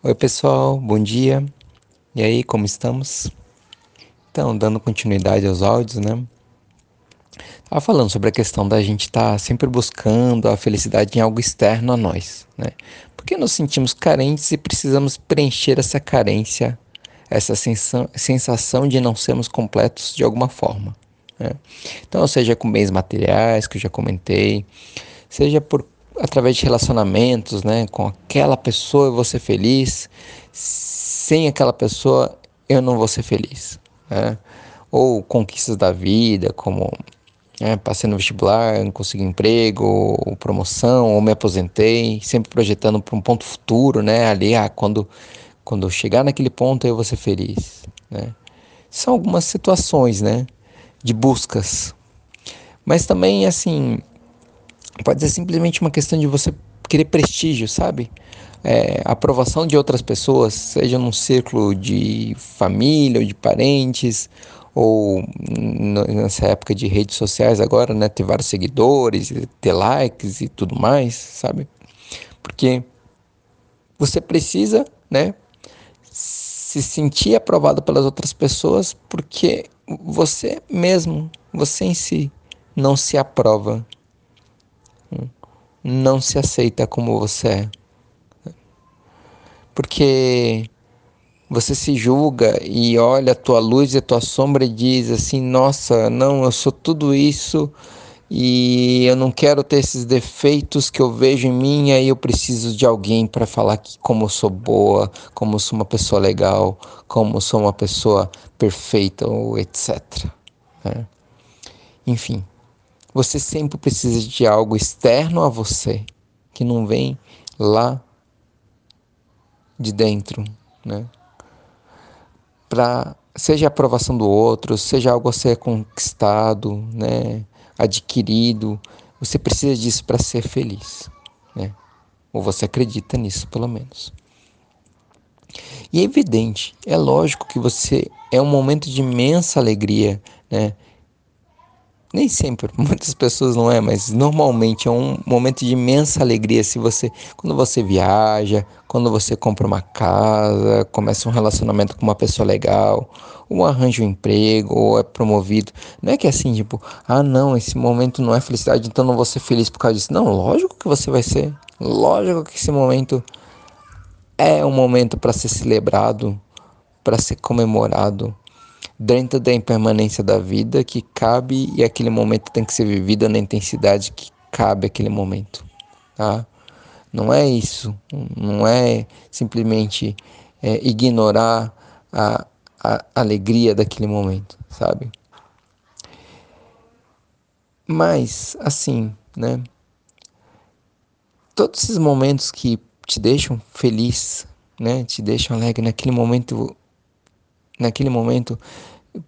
Oi, pessoal, bom dia. E aí, como estamos? Então, dando continuidade aos áudios, né? Tava falando sobre a questão da gente estar tá sempre buscando a felicidade em algo externo a nós, né? Porque nos sentimos carentes e precisamos preencher essa carência, essa sensação de não sermos completos de alguma forma. Né? Então, seja com bens materiais, que eu já comentei, seja por através de relacionamentos, né? Com aquela pessoa eu vou ser feliz, sem aquela pessoa eu não vou ser feliz, né? Ou conquistas da vida, como né, passei no vestibular, consegui emprego, ou promoção, ou me aposentei, sempre projetando para um ponto futuro, né? Ali, ah, quando, quando eu chegar naquele ponto eu vou ser feliz, né? São algumas situações, né? De buscas. Mas também, assim, Pode ser simplesmente uma questão de você querer prestígio, sabe? É, aprovação de outras pessoas, seja num círculo de família ou de parentes, ou nessa época de redes sociais agora, né? Ter vários seguidores, ter likes e tudo mais, sabe? Porque você precisa, né? Se sentir aprovado pelas outras pessoas, porque você mesmo, você em si, não se aprova não se aceita como você é. Porque você se julga e olha a tua luz e a tua sombra e diz assim: Nossa, não, eu sou tudo isso e eu não quero ter esses defeitos que eu vejo em mim, aí eu preciso de alguém para falar que como eu sou boa, como eu sou uma pessoa legal, como eu sou uma pessoa perfeita ou etc. Né? Enfim. Você sempre precisa de algo externo a você, que não vem lá de dentro, né? Para seja a aprovação do outro, seja algo a ser conquistado, né, adquirido, você precisa disso para ser feliz, né? Ou você acredita nisso, pelo menos. E é evidente, é lógico que você é um momento de imensa alegria, né? Nem sempre, muitas pessoas não é, mas normalmente é um momento de imensa alegria se você, quando você viaja, quando você compra uma casa, começa um relacionamento com uma pessoa legal, ou arranja um emprego, ou é promovido. Não é que é assim, tipo, ah, não, esse momento não é felicidade, então não vou ser feliz por causa disso. Não, lógico que você vai ser. Lógico que esse momento é um momento para ser celebrado, para ser comemorado dentro da impermanência da vida que cabe e aquele momento tem que ser vivido na intensidade que cabe aquele momento, tá? Não é isso, não é simplesmente é, ignorar a, a alegria daquele momento, sabe? Mas, assim, né? Todos esses momentos que te deixam feliz, né? Te deixam alegre naquele momento naquele momento,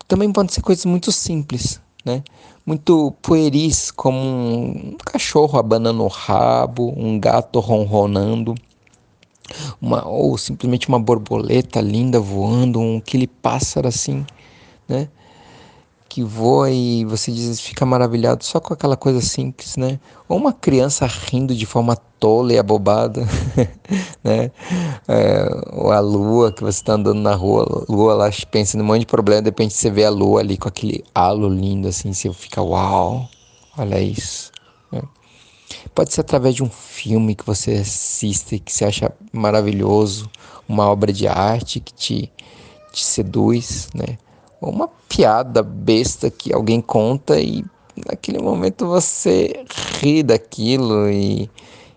também podem ser coisas muito simples, né? Muito pueris, como um cachorro abanando o rabo, um gato ronronando, uma, ou simplesmente uma borboleta linda voando, um aquele pássaro assim, né? Que voa e você diz, fica maravilhado só com aquela coisa simples, né? Ou uma criança rindo de forma tola e abobada, né? É, ou a lua que você está andando na rua, lua lá pensando em um monte de problema, de repente você vê a lua ali com aquele halo lindo assim, você fica, uau, olha isso. Né? Pode ser através de um filme que você assiste, que você acha maravilhoso, uma obra de arte que te, te seduz, né? Uma piada besta que alguém conta e naquele momento você ri daquilo e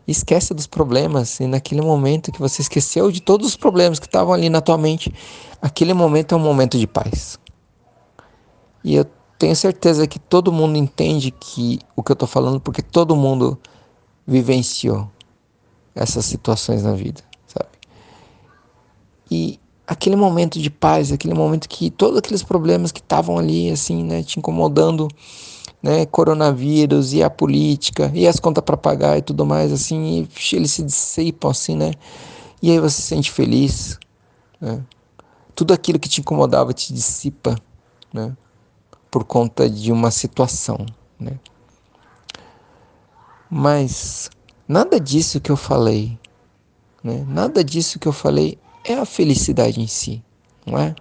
esquece dos problemas e naquele momento que você esqueceu de todos os problemas que estavam ali na tua mente, aquele momento é um momento de paz. E eu tenho certeza que todo mundo entende que o que eu estou falando porque todo mundo vivenciou essas situações na vida, sabe? E aquele momento de paz, aquele momento que todos aqueles problemas que estavam ali, assim, né, te incomodando, né, coronavírus e a política e as contas para pagar e tudo mais, assim, e eles se dissipam, assim, né, e aí você se sente feliz, né, tudo aquilo que te incomodava te dissipa, né, por conta de uma situação, né. Mas nada disso que eu falei Né? Nada disso que eu falei é a felicidade em si, não é?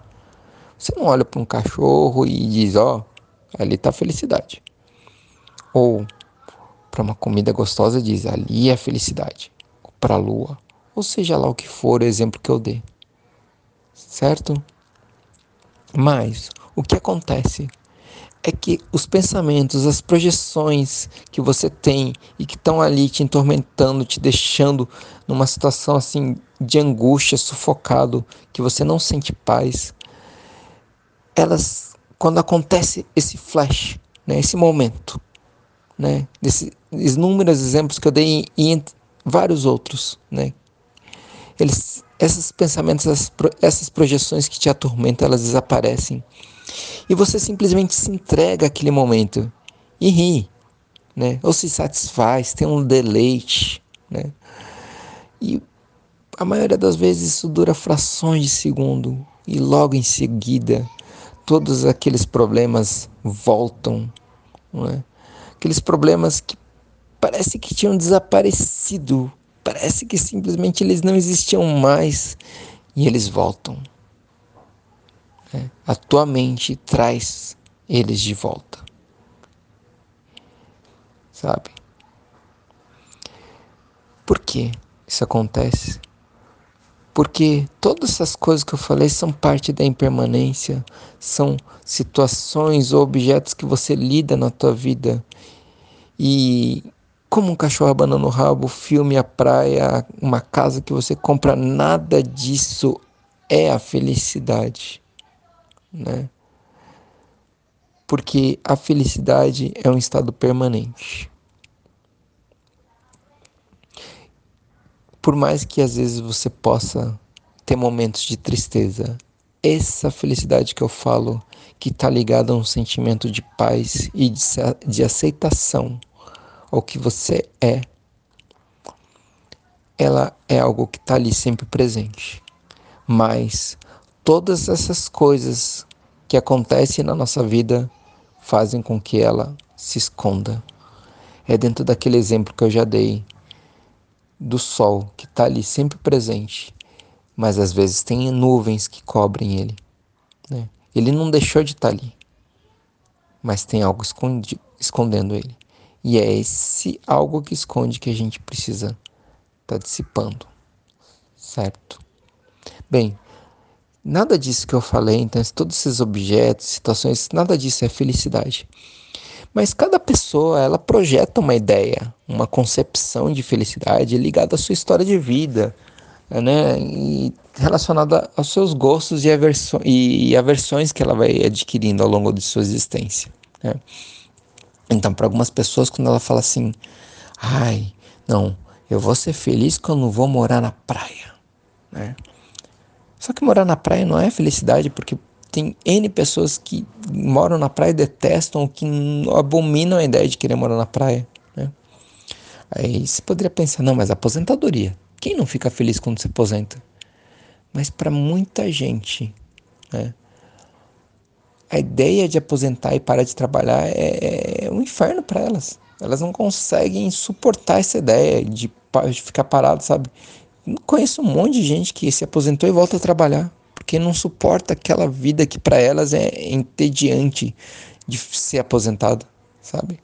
Você não olha para um cachorro e diz, ó, oh, ali está a felicidade. Ou para uma comida gostosa diz, ali é a felicidade. Para a lua, ou seja lá o que for o exemplo que eu dê. Certo? Mas o que acontece é que os pensamentos, as projeções que você tem e que estão ali te atormentando, te deixando numa situação assim de angústia, sufocado, que você não sente paz, elas, quando acontece esse flash, né, esse momento, né, desses inúmeros exemplos que eu dei e vários outros, né, eles, esses pensamentos, essas, essas projeções que te atormentam, elas desaparecem e você simplesmente se entrega àquele momento e ri, né? Ou se satisfaz, tem um deleite, né? E a maioria das vezes isso dura frações de segundo e logo em seguida todos aqueles problemas voltam, né? Aqueles problemas que parece que tinham desaparecido, parece que simplesmente eles não existiam mais e eles voltam. Né? A tua mente traz eles de volta. Sabe? Por que isso acontece? Porque todas essas coisas que eu falei são parte da impermanência, são situações ou objetos que você lida na tua vida. E como um cachorro abanando o rabo, filme, a praia, uma casa que você compra, nada disso é a felicidade né? Porque a felicidade é um estado permanente. Por mais que às vezes você possa ter momentos de tristeza, essa felicidade que eu falo, que está ligada a um sentimento de paz e de, de aceitação ao que você é, ela é algo que está ali sempre presente. Mas todas essas coisas que acontecem na nossa vida fazem com que ela se esconda. É dentro daquele exemplo que eu já dei do sol que está ali sempre presente, mas às vezes tem nuvens que cobrem ele. Né? Ele não deixou de estar tá ali, mas tem algo escondendo ele. E é esse algo que esconde que a gente precisa estar tá dissipando, certo? Bem, Nada disso que eu falei, então, todos esses objetos, situações, nada disso é felicidade. Mas cada pessoa, ela projeta uma ideia, uma concepção de felicidade ligada à sua história de vida, né? E relacionada aos seus gostos e, averso e aversões que ela vai adquirindo ao longo de sua existência. Né? Então, para algumas pessoas, quando ela fala assim, ai, não, eu vou ser feliz quando vou morar na praia, né? Só que morar na praia não é felicidade, porque tem N pessoas que moram na praia e detestam, que abominam a ideia de querer morar na praia. Né? Aí você poderia pensar, não, mas aposentadoria. Quem não fica feliz quando se aposenta? Mas para muita gente, né? a ideia de aposentar e parar de trabalhar é, é um inferno para elas. Elas não conseguem suportar essa ideia de, de ficar parado, sabe? Conheço um monte de gente que se aposentou e volta a trabalhar, porque não suporta aquela vida que para elas é entediante de ser aposentado, sabe?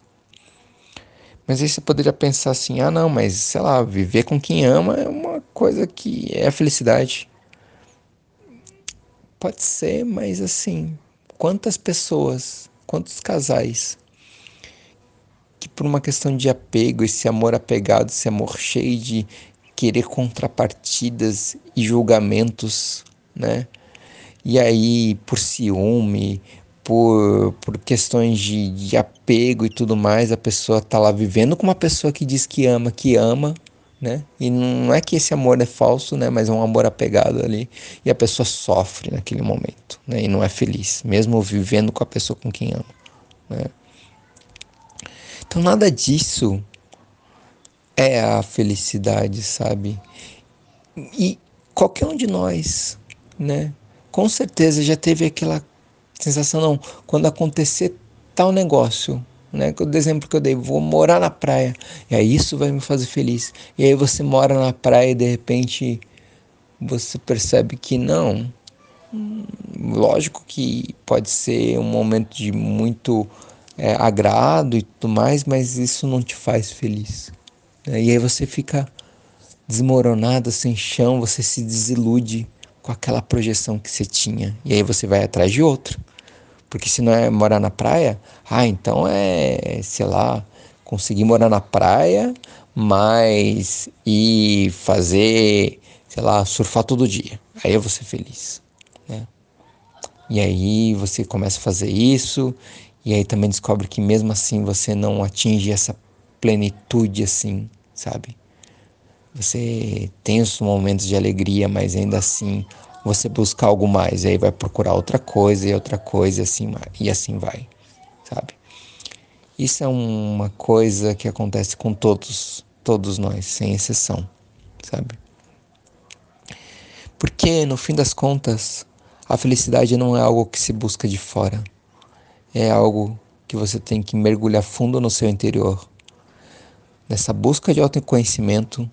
Mas aí você poderia pensar assim: ah, não, mas sei lá, viver com quem ama é uma coisa que é felicidade. Pode ser, mas assim, quantas pessoas, quantos casais que por uma questão de apego, esse amor apegado, esse amor cheio de, querer contrapartidas e julgamentos, né? E aí, por ciúme, por, por questões de, de apego e tudo mais, a pessoa tá lá vivendo com uma pessoa que diz que ama, que ama, né? E não é que esse amor é falso, né? Mas é um amor apegado ali e a pessoa sofre naquele momento, né? E não é feliz, mesmo vivendo com a pessoa com quem ama, né? Então nada disso é a felicidade, sabe? E qualquer um de nós, né? Com certeza já teve aquela sensação, não, quando acontecer tal negócio, né? O exemplo que eu dei, vou morar na praia, e aí isso vai me fazer feliz. E aí você mora na praia e de repente você percebe que não. Lógico que pode ser um momento de muito é, agrado e tudo mais, mas isso não te faz feliz. Né? E aí você fica desmoronado, sem chão, você se desilude com aquela projeção que você tinha. E aí você vai atrás de outra. Porque se não é morar na praia, ah, então é, sei lá, conseguir morar na praia, mas e fazer, sei lá, surfar todo dia. Aí eu vou ser feliz, né? E aí você começa a fazer isso, e aí também descobre que mesmo assim você não atinge essa plenitude assim, sabe? Você tem os momentos de alegria, mas ainda assim você busca algo mais, e aí vai procurar outra coisa e outra coisa e assim, e assim vai, sabe? Isso é uma coisa que acontece com todos, todos nós, sem exceção, sabe? Porque no fim das contas, a felicidade não é algo que se busca de fora, é algo que você tem que mergulhar fundo no seu interior, nessa busca de autoconhecimento,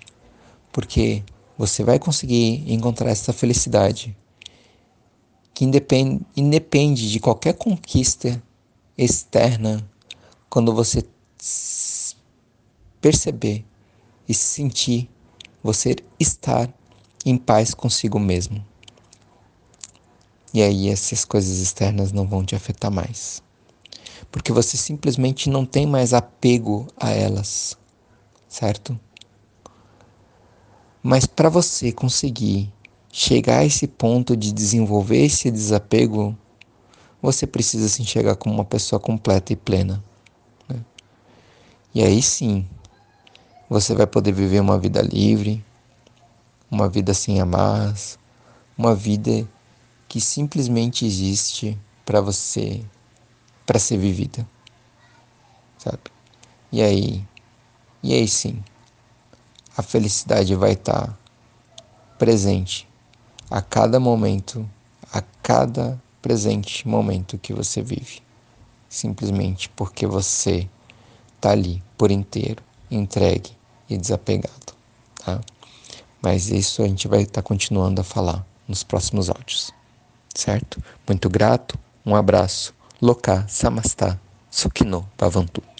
porque você vai conseguir encontrar essa felicidade que independe, independe de qualquer conquista externa quando você perceber e sentir você estar em paz consigo mesmo. E aí essas coisas externas não vão te afetar mais. Porque você simplesmente não tem mais apego a elas, certo? Mas para você conseguir chegar a esse ponto de desenvolver esse desapego, você precisa se enxergar como uma pessoa completa e plena. Né? E aí sim, você vai poder viver uma vida livre, uma vida sem amarras, uma vida que simplesmente existe para você, para ser vivida, sabe? E aí, e aí sim a felicidade vai estar presente a cada momento, a cada presente momento que você vive. Simplesmente porque você está ali por inteiro, entregue e desapegado. Tá? Mas isso a gente vai estar tá continuando a falar nos próximos áudios. Certo? Muito grato, um abraço. Loka Samastha Sukhino Bhavantu.